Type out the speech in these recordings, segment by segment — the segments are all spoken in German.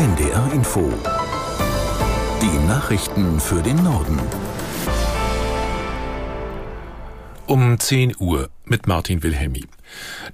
NDR Info. Die Nachrichten für den Norden. Um 10 Uhr mit Martin Wilhelmi.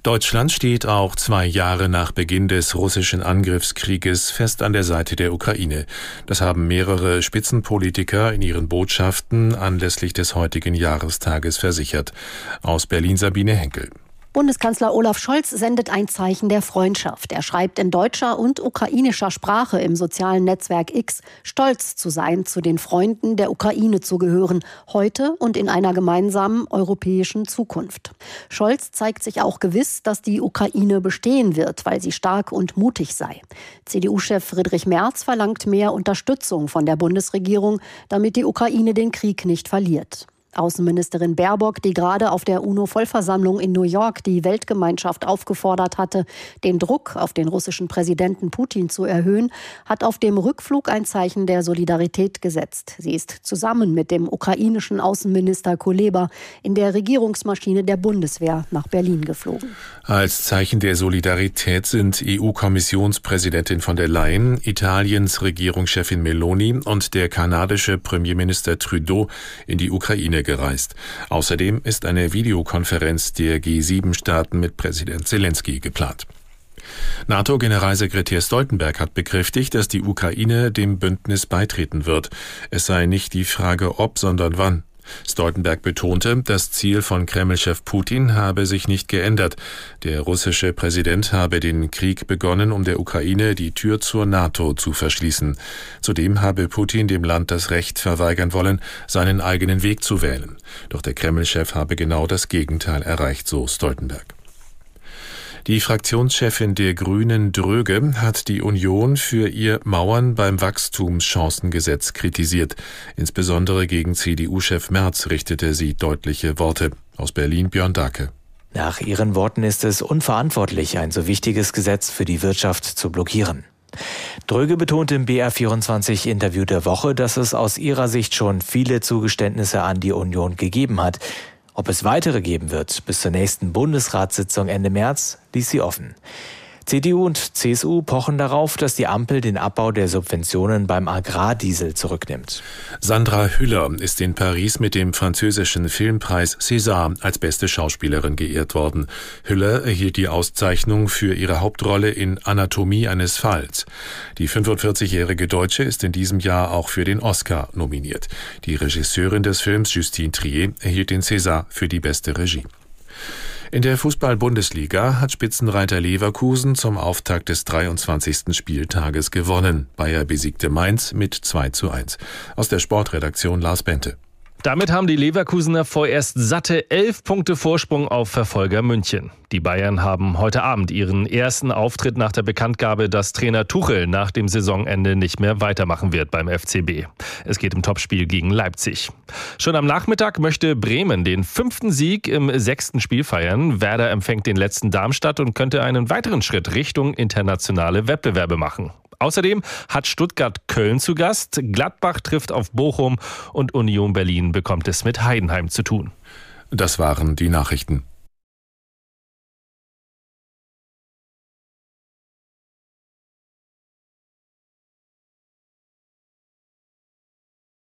Deutschland steht auch zwei Jahre nach Beginn des russischen Angriffskrieges fest an der Seite der Ukraine. Das haben mehrere Spitzenpolitiker in ihren Botschaften anlässlich des heutigen Jahrestages versichert. Aus Berlin Sabine Henkel. Bundeskanzler Olaf Scholz sendet ein Zeichen der Freundschaft. Er schreibt in deutscher und ukrainischer Sprache im sozialen Netzwerk X, stolz zu sein, zu den Freunden der Ukraine zu gehören, heute und in einer gemeinsamen europäischen Zukunft. Scholz zeigt sich auch gewiss, dass die Ukraine bestehen wird, weil sie stark und mutig sei. CDU-Chef Friedrich Merz verlangt mehr Unterstützung von der Bundesregierung, damit die Ukraine den Krieg nicht verliert. Außenministerin Baerbock, die gerade auf der UNO-Vollversammlung in New York die Weltgemeinschaft aufgefordert hatte, den Druck auf den russischen Präsidenten Putin zu erhöhen, hat auf dem Rückflug ein Zeichen der Solidarität gesetzt. Sie ist zusammen mit dem ukrainischen Außenminister Kuleba in der Regierungsmaschine der Bundeswehr nach Berlin geflogen. Als Zeichen der Solidarität sind EU-Kommissionspräsidentin von der Leyen, Italiens Regierungschefin Meloni und der kanadische Premierminister Trudeau in die Ukraine gereist. Außerdem ist eine Videokonferenz der G7-Staaten mit Präsident Zelensky geplant. NATO-Generalsekretär Stoltenberg hat bekräftigt, dass die Ukraine dem Bündnis beitreten wird. Es sei nicht die Frage ob, sondern wann. Stoltenberg betonte, das Ziel von Kreml-Chef Putin habe sich nicht geändert. Der russische Präsident habe den Krieg begonnen, um der Ukraine die Tür zur NATO zu verschließen. Zudem habe Putin dem Land das Recht verweigern wollen, seinen eigenen Weg zu wählen. Doch der Kreml-Chef habe genau das Gegenteil erreicht, so Stoltenberg. Die Fraktionschefin der Grünen Dröge hat die Union für ihr Mauern beim Wachstumschancengesetz kritisiert. Insbesondere gegen CDU-Chef Merz richtete sie deutliche Worte. Aus Berlin Björn Dake. Nach ihren Worten ist es unverantwortlich, ein so wichtiges Gesetz für die Wirtschaft zu blockieren. Dröge betonte im BR24-Interview der Woche, dass es aus ihrer Sicht schon viele Zugeständnisse an die Union gegeben hat. Ob es weitere geben wird bis zur nächsten Bundesratssitzung Ende März, ließ sie offen. CDU und CSU pochen darauf, dass die Ampel den Abbau der Subventionen beim Agrardiesel zurücknimmt. Sandra Hüller ist in Paris mit dem französischen Filmpreis César als beste Schauspielerin geehrt worden. Hüller erhielt die Auszeichnung für ihre Hauptrolle in Anatomie eines Falls. Die 45-jährige Deutsche ist in diesem Jahr auch für den Oscar nominiert. Die Regisseurin des Films Justine Trier erhielt den César für die beste Regie. In der Fußball-Bundesliga hat Spitzenreiter Leverkusen zum Auftakt des 23. Spieltages gewonnen. Bayer besiegte Mainz mit 2 zu 1. Aus der Sportredaktion Lars Bente. Damit haben die Leverkusener vorerst satte elf Punkte Vorsprung auf Verfolger München. Die Bayern haben heute Abend ihren ersten Auftritt nach der Bekanntgabe, dass Trainer Tuchel nach dem Saisonende nicht mehr weitermachen wird beim FCB. Es geht im Topspiel gegen Leipzig. Schon am Nachmittag möchte Bremen den fünften Sieg im sechsten Spiel feiern. Werder empfängt den letzten Darmstadt und könnte einen weiteren Schritt Richtung internationale Wettbewerbe machen. Außerdem hat Stuttgart Köln zu Gast, Gladbach trifft auf Bochum und Union Berlin bekommt es mit Heidenheim zu tun. Das waren die Nachrichten.